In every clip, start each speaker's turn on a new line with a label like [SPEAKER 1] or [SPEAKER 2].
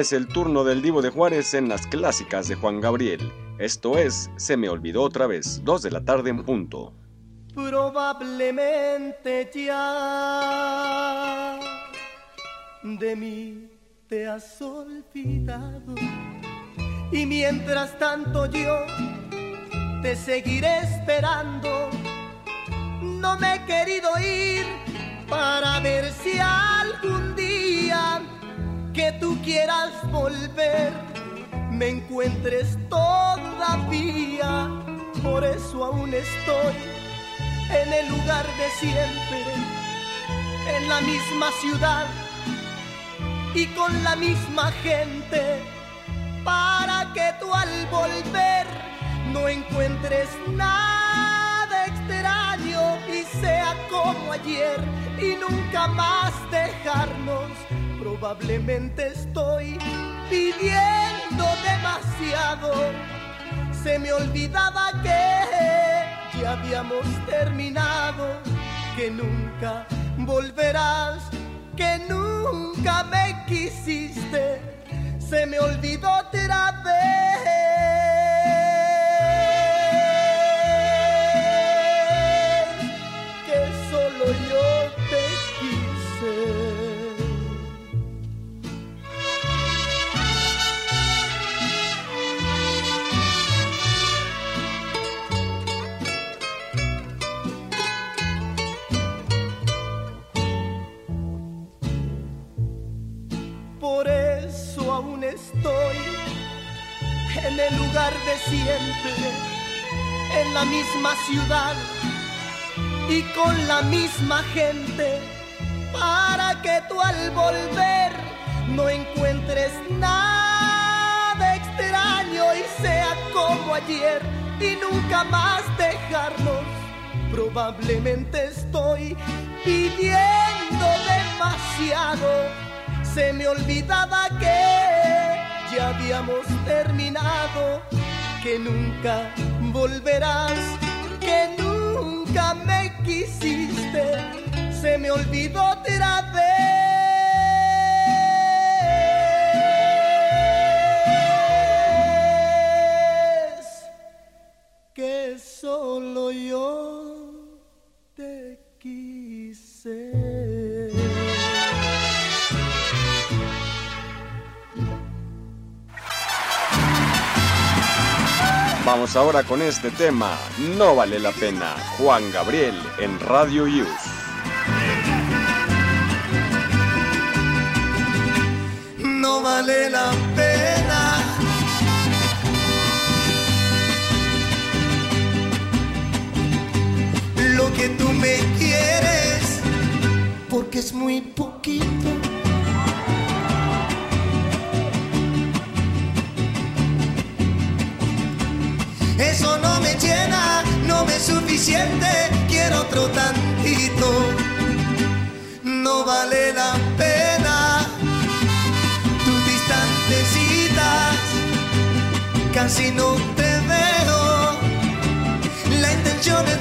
[SPEAKER 1] es el turno del Divo de Juárez en las clásicas de Juan Gabriel. Esto es Se me olvidó otra vez, dos de la tarde en punto.
[SPEAKER 2] Probablemente ya de mí te has olvidado y mientras tanto yo te seguiré esperando. No me he querido ir para ver si algún día que tú quieras volver me encuentres todavía. Por eso aún estoy en el lugar de siempre, en la misma ciudad y con la misma gente, para que tú al volver no encuentres nada sea como ayer y nunca más dejarnos. Probablemente estoy pidiendo demasiado. Se me olvidaba que ya habíamos terminado, que nunca volverás, que nunca me quisiste. Se me olvidó otra. Misma gente, para que tú al volver no encuentres nada extraño y sea como ayer y nunca más dejarnos. Probablemente estoy pidiendo demasiado se me olvidaba que ya habíamos terminado, que nunca volverás, que nunca me quisiste, se me olvidó otra vez. Solo yo
[SPEAKER 1] Vamos ahora con este tema, No vale la pena, Juan Gabriel en Radio Use.
[SPEAKER 2] No vale la pena. Lo que tú me quieres, porque es muy poquito Eso no me llena, no me es suficiente, quiero otro tantito. No vale la pena tus distantecitas, casi no te veo. La intención es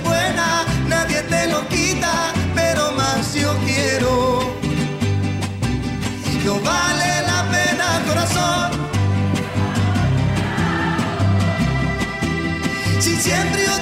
[SPEAKER 2] siempre yo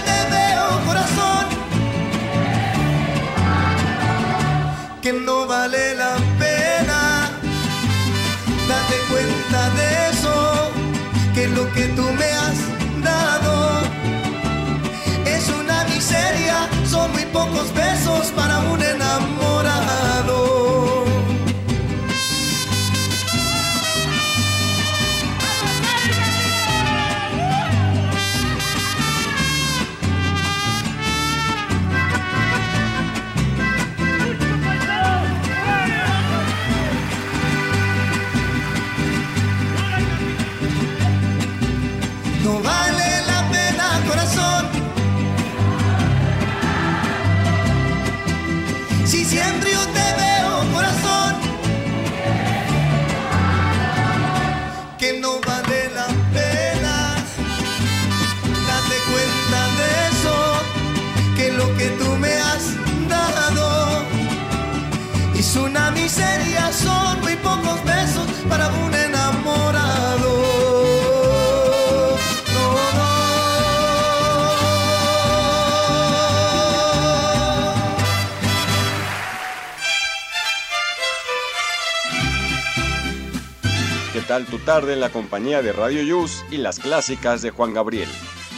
[SPEAKER 1] tarde en la compañía de Radio Yus y las clásicas de Juan Gabriel?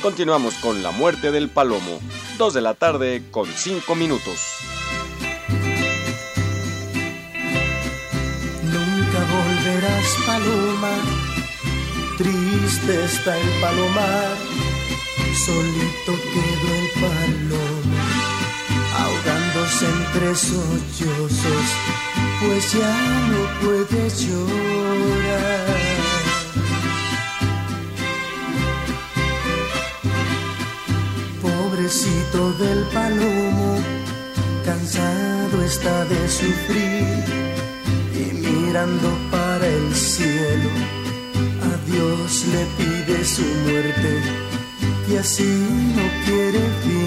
[SPEAKER 1] Continuamos con La muerte del palomo, 2 de la tarde con 5 minutos.
[SPEAKER 2] Nunca volverás, paloma, triste está el palomar, solito quedó el palomo, ahogándose entre sollozos, pues ya no puede llorar. Pobrecito del palomo, cansado está de sufrir y mirando para el cielo, a Dios le pide su muerte, y así no quiere vivir.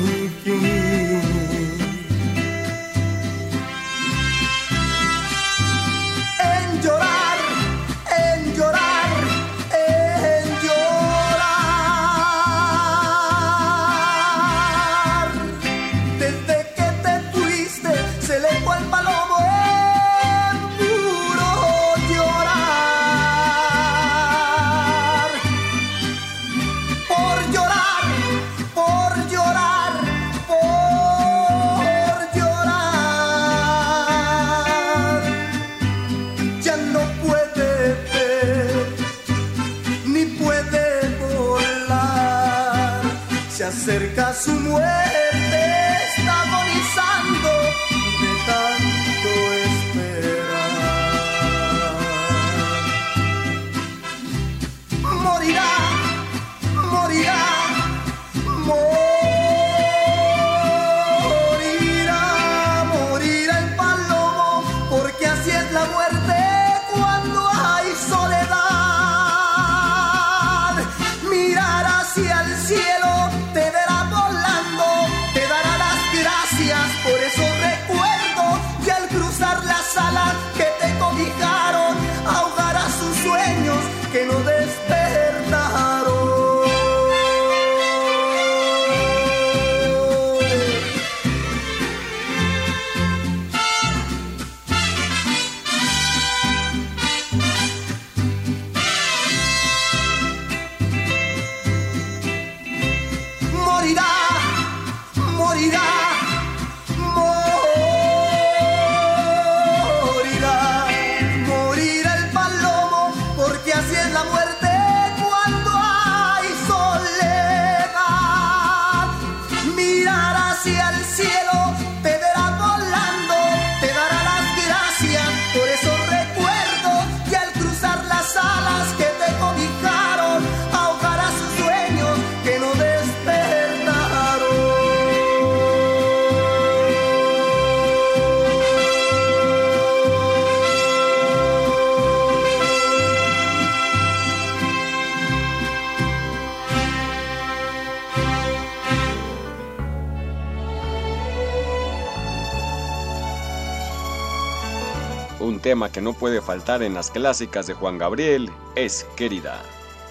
[SPEAKER 1] Tema que no puede faltar en las clásicas de Juan Gabriel es Querida.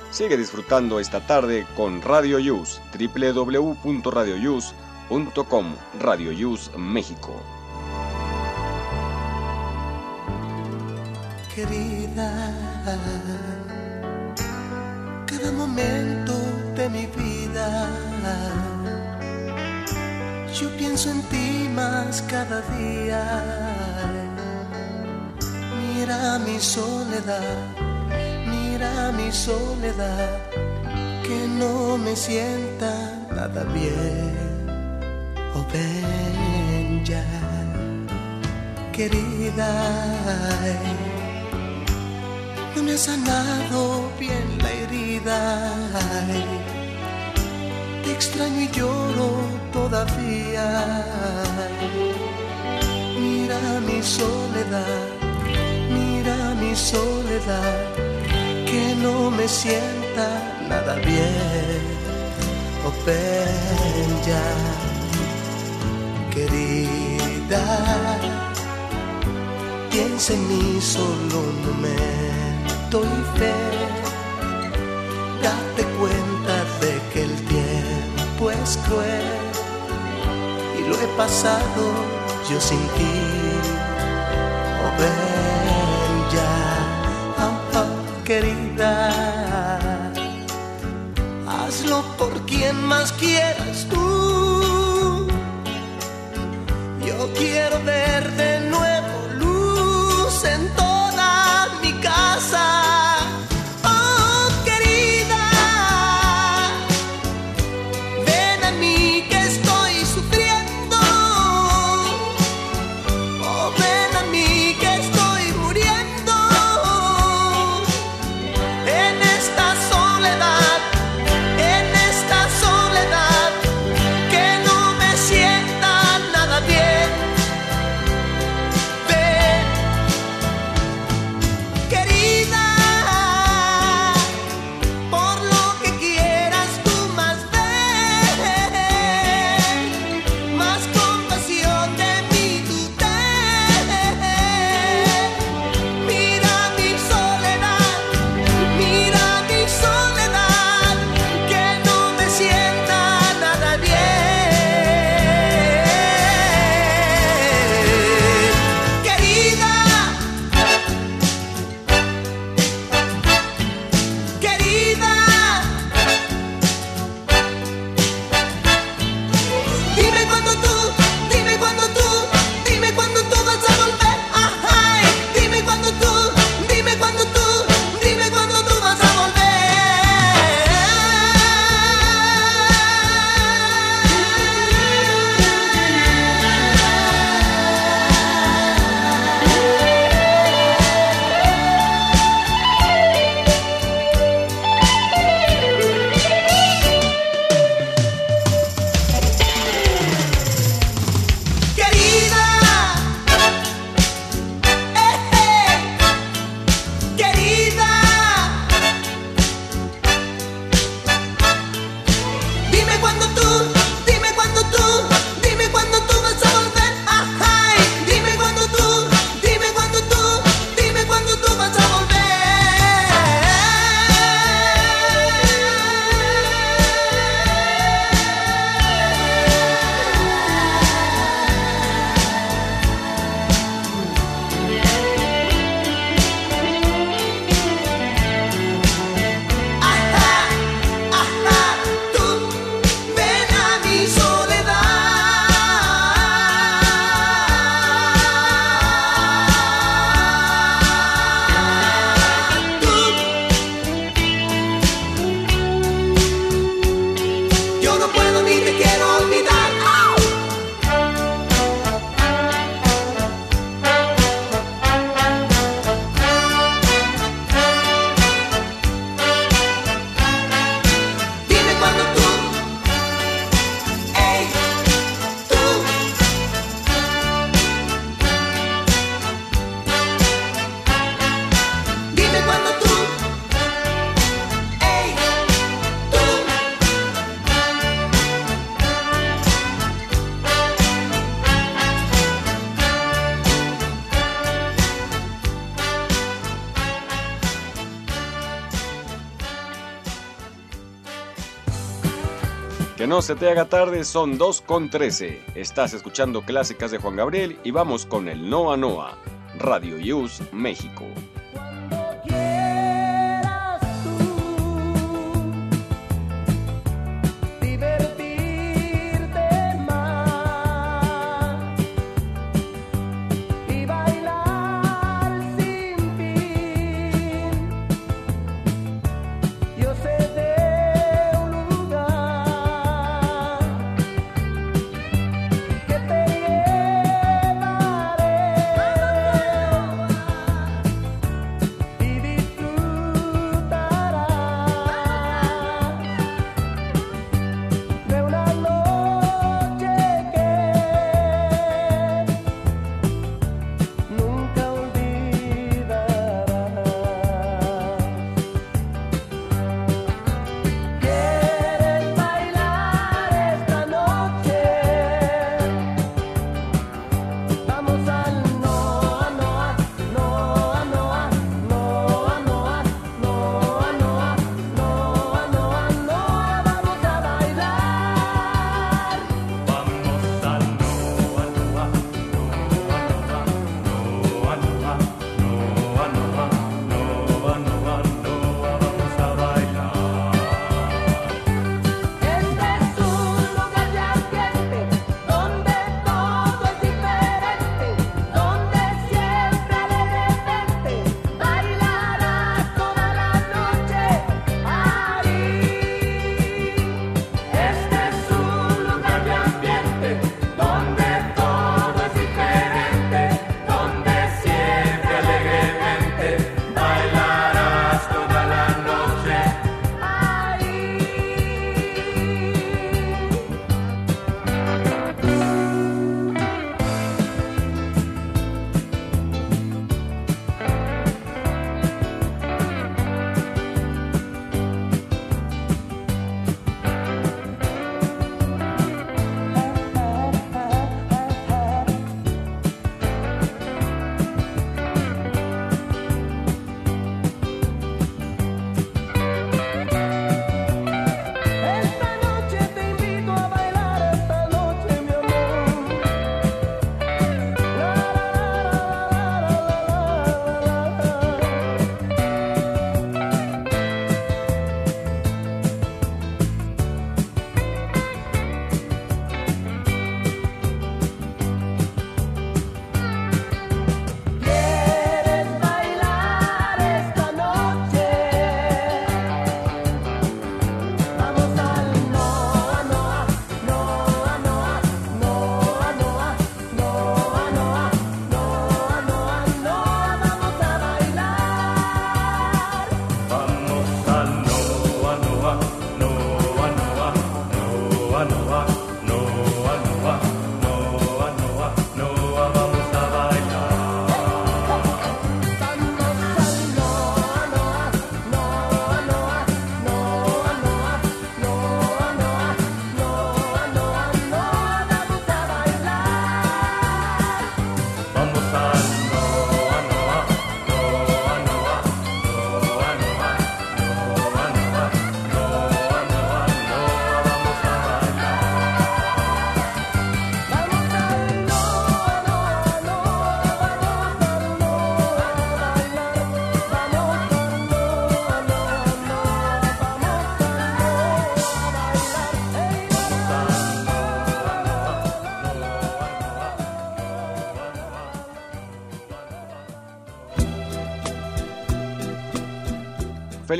[SPEAKER 1] Sigue disfrutando esta tarde con Radio Yus, www.radioyus.com, Radio Yus México.
[SPEAKER 2] Querida, cada momento de mi vida, yo pienso en ti más cada día Mira mi soledad, mira mi soledad, que no me sienta nada bien. Oh, ven ya, querida. No me ha sanado bien la herida. Te extraño y lloro todavía. Mira mi soledad soledad, que no me sienta nada bien. Oh, ven ya, querida, piensa en mí solo un momento y fe. Date cuenta de que el tiempo es cruel y lo he pasado yo sin ti. Oh, ven querida. Hazlo por quien más quieras tú. Yo quiero ver de
[SPEAKER 1] se te haga tarde, son 2 con 13. Estás escuchando clásicas de Juan Gabriel y vamos con el Noa Noa, Radio Use México.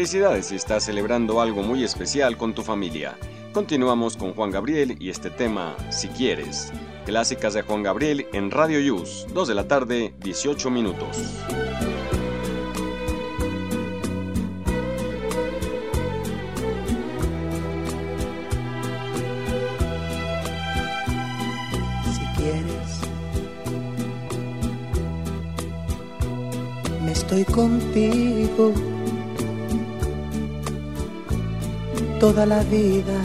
[SPEAKER 1] Felicidades si estás celebrando algo muy especial con tu familia. Continuamos con Juan Gabriel y este tema, si quieres. Clásicas de Juan Gabriel en Radio Yus, 2 de la tarde, 18 minutos.
[SPEAKER 2] Si quieres, me estoy contigo toda la vida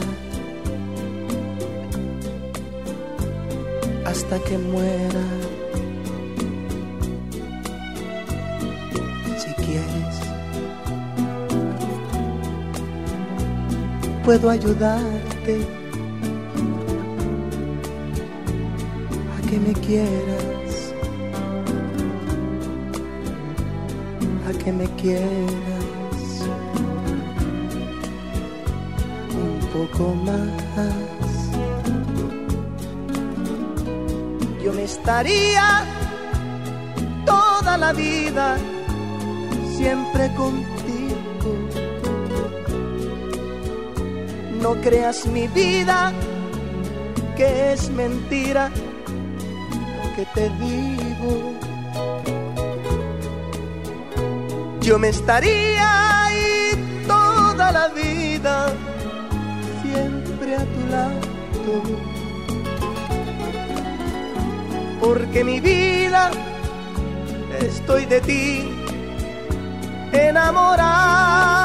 [SPEAKER 2] hasta que muera. Si quieres, puedo ayudarte a que me quieras, a que me quieras yo me estaría toda la vida siempre contigo. No creas mi vida, que es mentira que te digo. Yo me estaría ahí toda la vida, porque mi vida estoy de ti enamorado.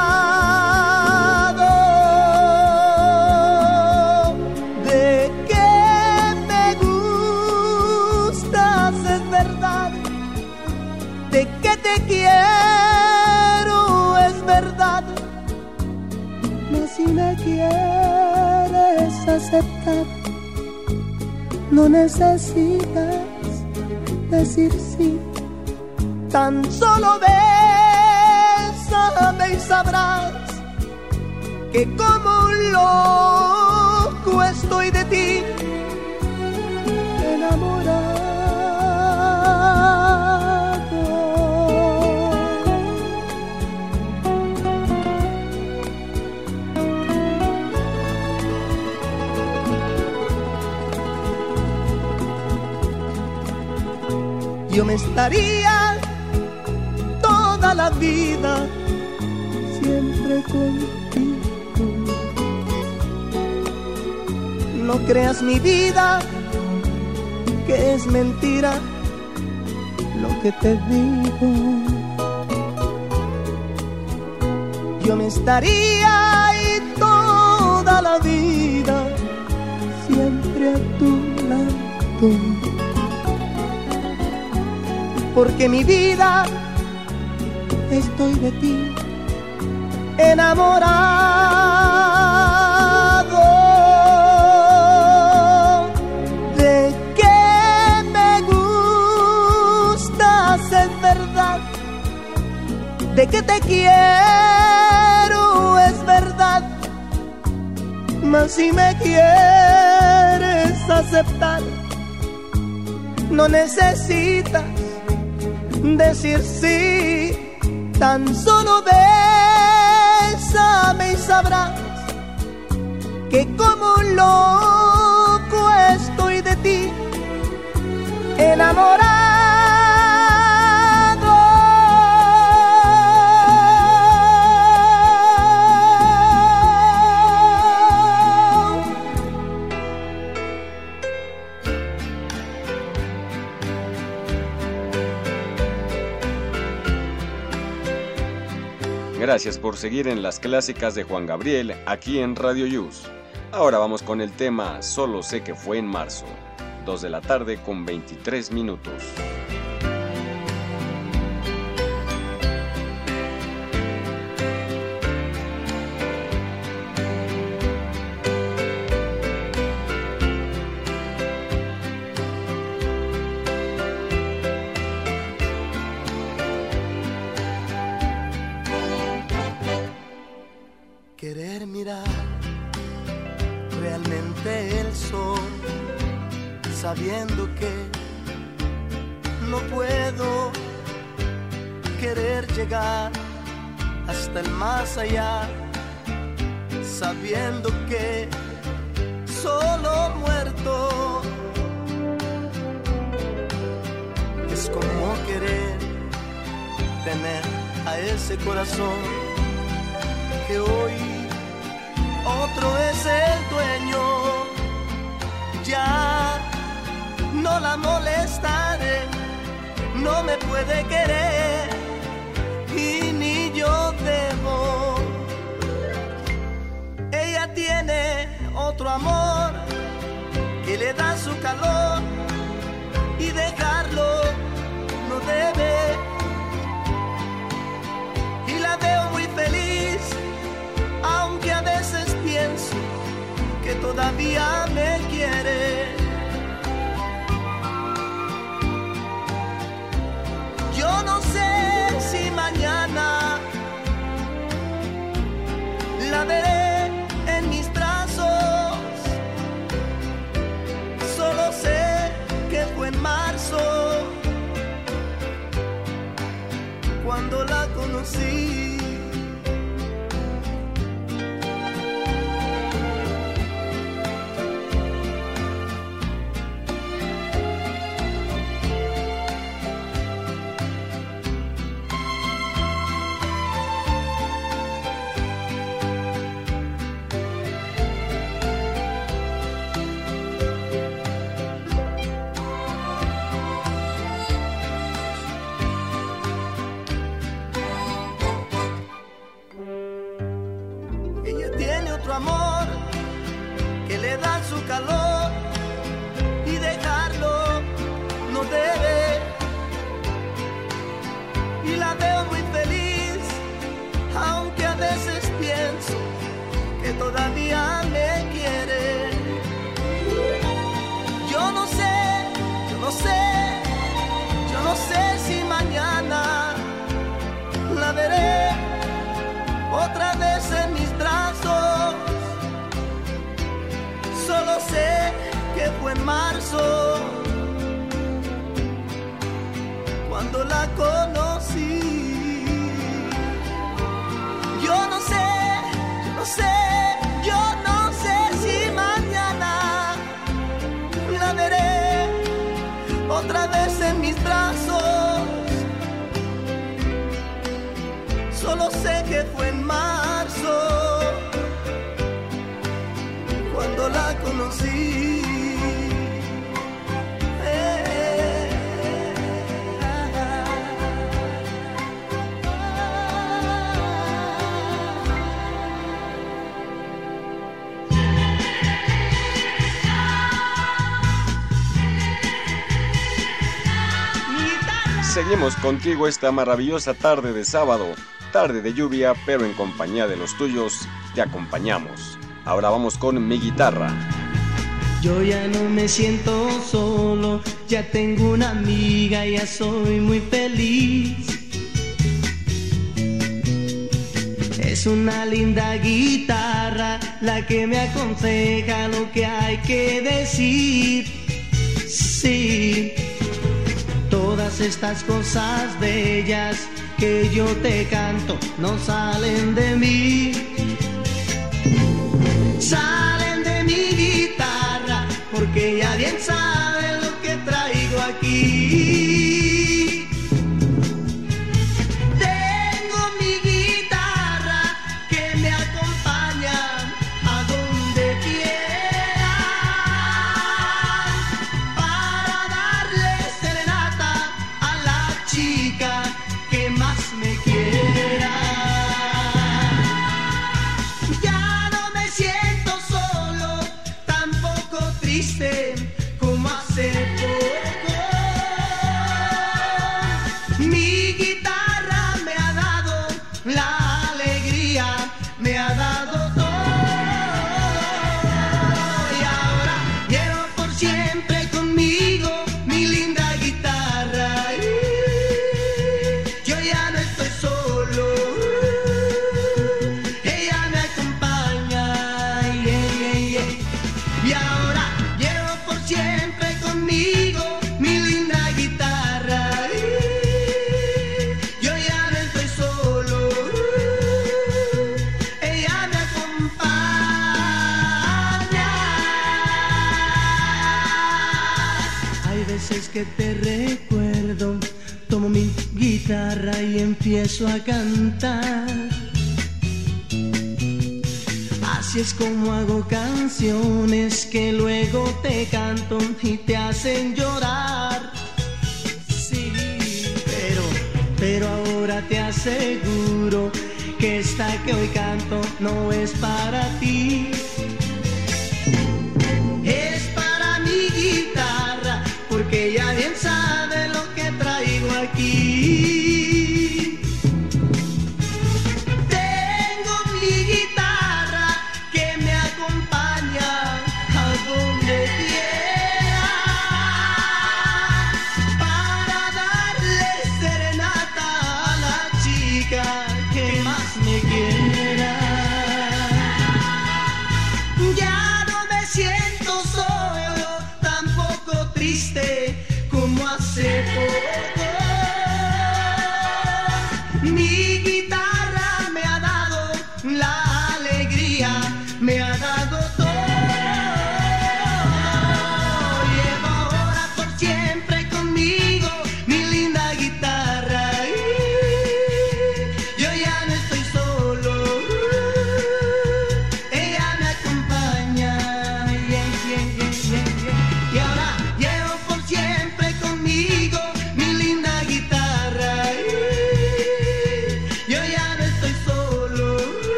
[SPEAKER 2] No necesitas decir sí, tan solo bésame y sabrás que como un loco estoy estaría toda la vida siempre contigo. No creas mi vida, que es mentira lo que te digo. Yo me estaría ahí toda la vida, siempre a tu lado porque mi vida estoy de ti enamorado. De que me gustas es verdad, de que te quiero es verdad, mas si me quieres aceptar, no necesitas decir sí, tan solo bésame y sabrás que como loco estoy de ti enamorado.
[SPEAKER 1] Gracias por seguir en las clásicas de Juan Gabriel aquí en Radio Yus. Ahora vamos con el tema Solo sé que fue en marzo, 2 de la tarde con 23 minutos.
[SPEAKER 2] Que todavía me quiere. Yo no sé si mañana la veré en mis brazos. Solo sé que fue en marzo cuando la conocí. Marzo cuando la.
[SPEAKER 1] Seguimos contigo esta maravillosa tarde de sábado, tarde de lluvia, pero en compañía de los tuyos, te acompañamos. Ahora vamos con mi guitarra.
[SPEAKER 2] Yo ya no me siento solo, ya tengo una amiga, ya soy muy feliz. Es una linda guitarra la que me aconseja lo que hay que decir. Estas cosas bellas que yo te canto no salen de mí salen de mi guitarra porque ya bien sabe lo que traigo aquí. Que te recuerdo, tomo mi guitarra y empiezo a cantar. Así es como hago canciones que luego te canto y te hacen llorar. Sí, pero, pero ahora te aseguro que esta que hoy canto no es para ti.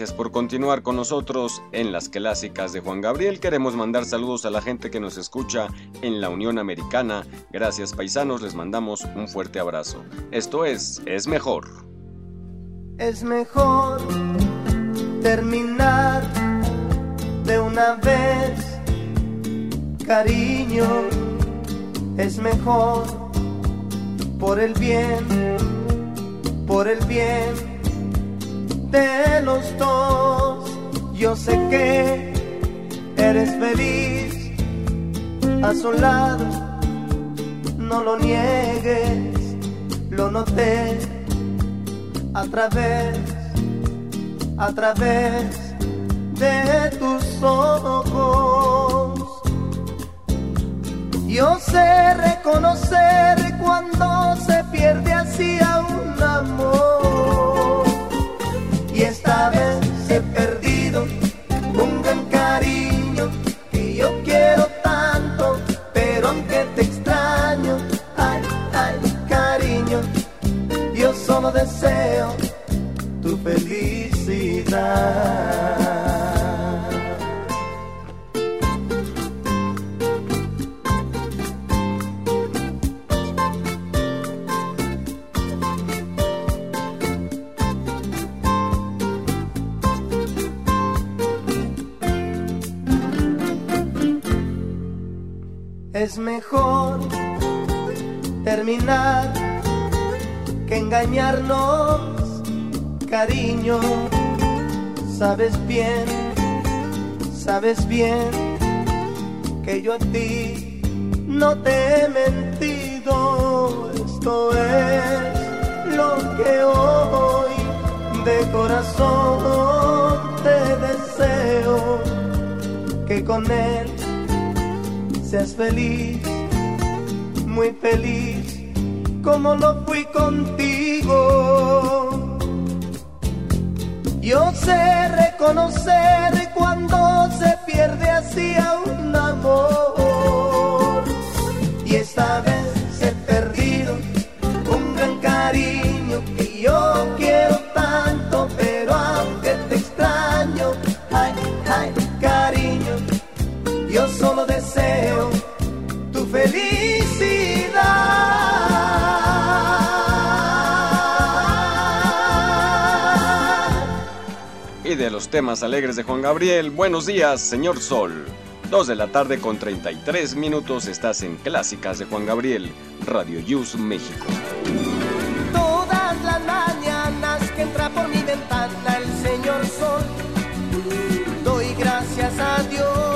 [SPEAKER 1] Gracias por continuar con nosotros en las clásicas de Juan Gabriel. Queremos mandar saludos a la gente que nos escucha en la Unión Americana. Gracias paisanos, les mandamos un fuerte abrazo. Esto es Es Mejor.
[SPEAKER 2] Es mejor terminar de una vez, cariño. Es mejor por el bien, por el bien de los dos. Yo sé que eres feliz a su lado, no lo niegues, lo noté a través, a través de tus ojos. Bien, sabes bien que yo a ti no te he mentido. Esto es lo que hoy de corazón te deseo, que con él seas feliz, muy feliz, como lo fui contigo. Yo sé reconocer cuando se pierde así
[SPEAKER 1] temas alegres de Juan Gabriel, buenos días, señor Sol. 2 de la tarde con 33 minutos estás en Clásicas de Juan Gabriel, Radio Yus México.
[SPEAKER 2] Todas las mañanas que entra por mi ventana el señor sol, doy gracias a Dios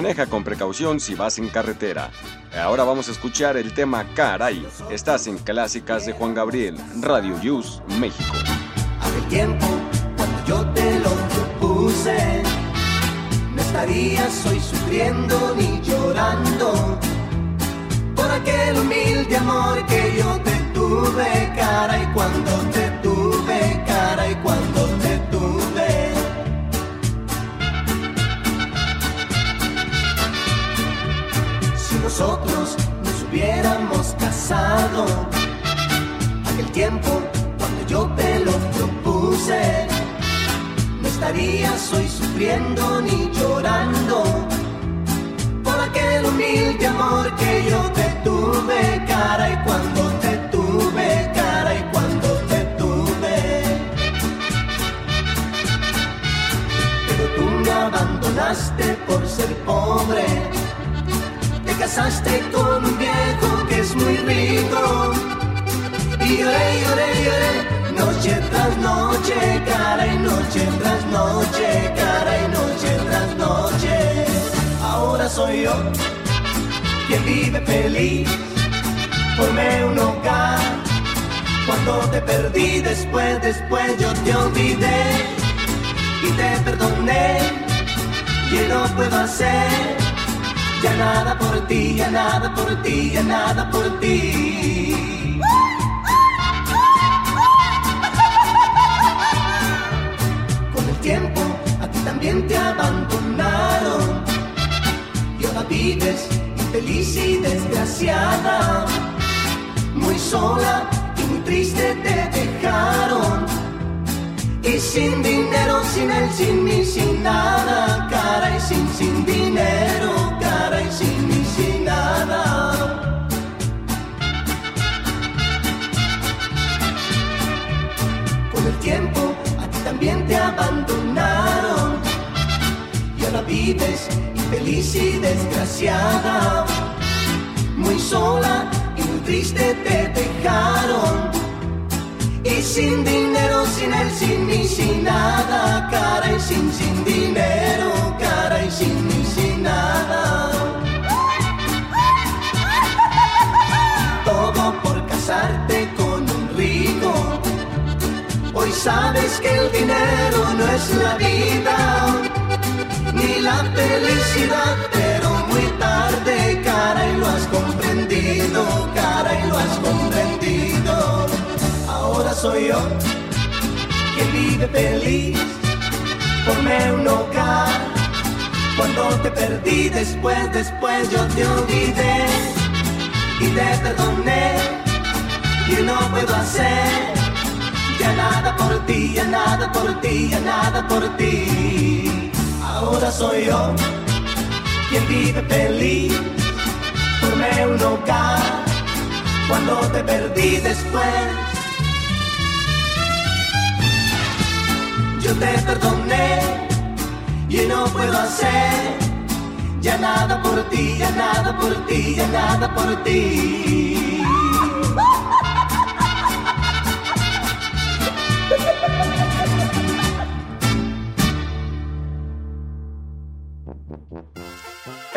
[SPEAKER 1] Maneja con precaución si vas en carretera. Ahora vamos a escuchar el tema Caray. Estás en Clásicas de Juan Gabriel, Radio News, México.
[SPEAKER 2] Hace tiempo, cuando yo te lo propuse, no estarías hoy sufriendo ni llorando por aquel humilde amor que yo te tuve, cara, y cuando te tuve, cara, y cuando te nosotros nos hubiéramos casado, aquel tiempo cuando yo te lo propuse, no estarías hoy sufriendo ni llorando por aquel humilde amor que yo te tuve, cara, y cuando te tuve, cara, y cuando te tuve. Pero tú me abandonaste por ser pobre, casaste con un viejo que es muy rico. Y lloré, lloré, lloré, noche tras noche, cara y noche tras noche, cara y noche tras noche. Ahora soy yo quien vive feliz, formé un hogar. Cuando te perdí, después, después yo te olvidé y te perdoné. Y no puedo hacer ya nada por ti, ya nada por ti, ya nada por ti. Con el tiempo a ti también te abandonaron. Y ahora vives infeliz y desgraciada, muy sola y muy triste te dejaron. Y sin dinero, sin él, sin mí, sin nada, cara y sin sin dinero, vives infeliz y desgraciada, muy sola y muy triste te dejaron. Y sin dinero, sin él, sin mí, sin nada, cara y sin sin dinero, cara y sin mí, sabes que el dinero no es la vida, ni la felicidad, pero muy tarde, cara, y lo has comprendido, cara, y lo has comprendido. Ahora soy yo quien vive feliz, formé un hogar. Cuando te perdí, después, después yo te olvidé y te perdoné y no puedo hacer nada por ti, ya nada por ti, ya nada por ti. Ahora soy yo quien vive feliz, formé un hogar. Cuando te perdí después, yo te perdoné y no puedo hacer ya nada por ti, ya nada por ti, ya nada por ti.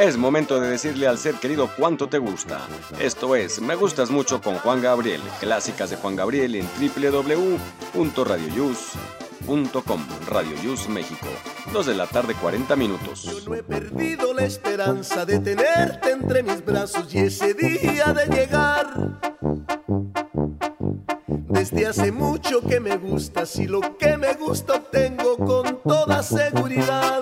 [SPEAKER 1] Es momento de decirle al ser querido cuánto te gusta. Esto es Me Gustas Mucho con Juan Gabriel. Clásicas de Juan Gabriel en www.radioyus.com. Radio Yus México. 2 de la tarde 40 minutos.
[SPEAKER 2] Yo no he perdido la esperanza de tenerte entre mis brazos y ese día de llegar. Desde hace mucho que me gustas y lo que me gusta obtengo con toda seguridad.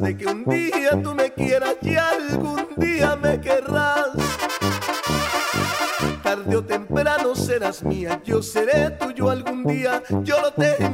[SPEAKER 2] De que un día tú me quieras y algún día me querrás. Tarde o temprano serás mía, yo seré tuyo algún día, yo lo tengo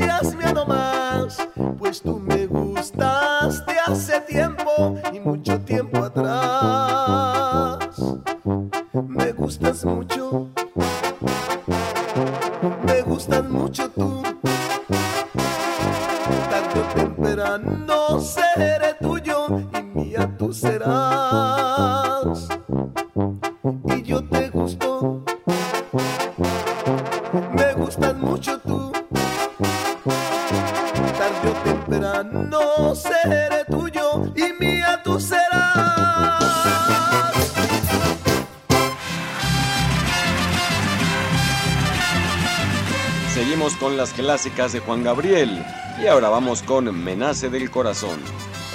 [SPEAKER 1] clásicas de Juan Gabriel y ahora vamos con Menace del Corazón.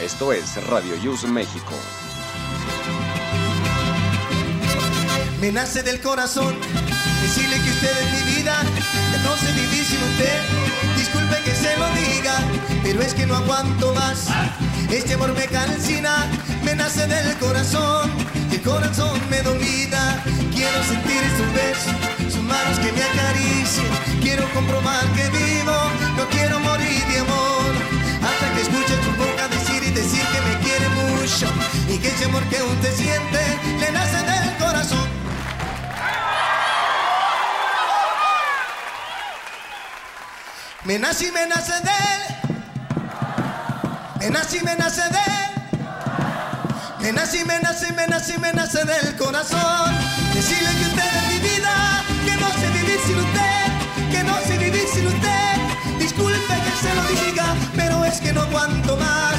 [SPEAKER 1] Esto es Radio Yus México.
[SPEAKER 2] Menace del corazón, decirle que usted es mi vida, no sé vivir sin usted. Disculpe que se lo diga, pero es que no aguanto más. Este amor me calcina, me nace del corazón, el corazón Quiero comprobar que vivo, no quiero morir de amor. Hasta que escuche tu boca decir y decir que me quiere mucho y que ese amor que usted siente le nace del corazón. Me nace y me nace de él. Me nace y me nace de él. Me nace me nace me nace y me nace del corazón. Decirle que usted pero es que no aguanto más.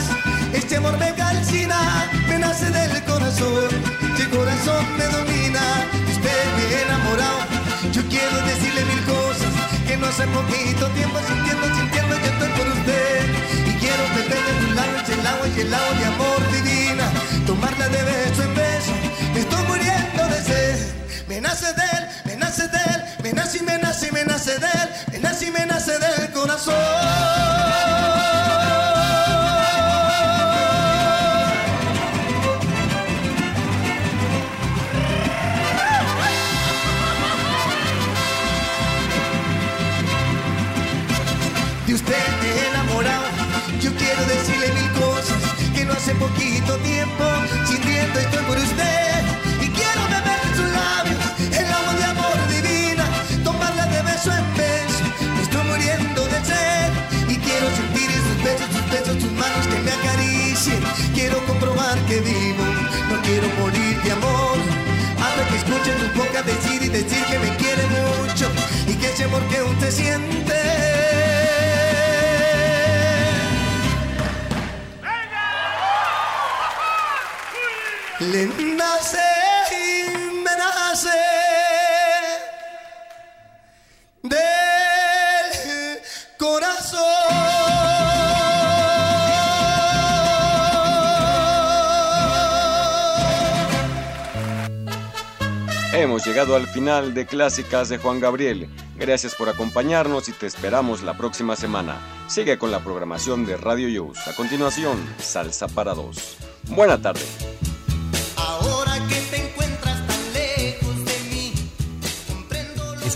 [SPEAKER 2] Este amor me calcina, me nace del corazón. Y el corazón me domina, usted me enamorado. Yo quiero decirle mil cosas que no hace poquito tiempo sintiendo, sintiendo que estoy por usted quiero meter de tus labios el agua y el agua de amor divina, tomarla de beso en beso, me estoy muriendo de sed. Me nace de él, me nace de él, me nace y me nace y me nace de él, me nace y me nace del corazón. Hace poquito tiempo, sintiendo estoy por usted. Y quiero beber sus labios, el agua de amor divina, tomarla de beso en beso. Me estoy muriendo de sed y quiero sentir sus besos, sus besos, sus manos que me acaricien. Quiero comprobar que vivo, no quiero morir de amor. Hasta que escuche tu boca decir y decir que me quiere mucho y que ese amor que usted siente. Nace y me nace del corazón.
[SPEAKER 1] Hemos llegado al final de Clásicas de Juan Gabriel. Gracias por acompañarnos y te esperamos la próxima semana. Sigue con la programación de Radio Yus. A continuación, Salsa para dos. Buena tarde.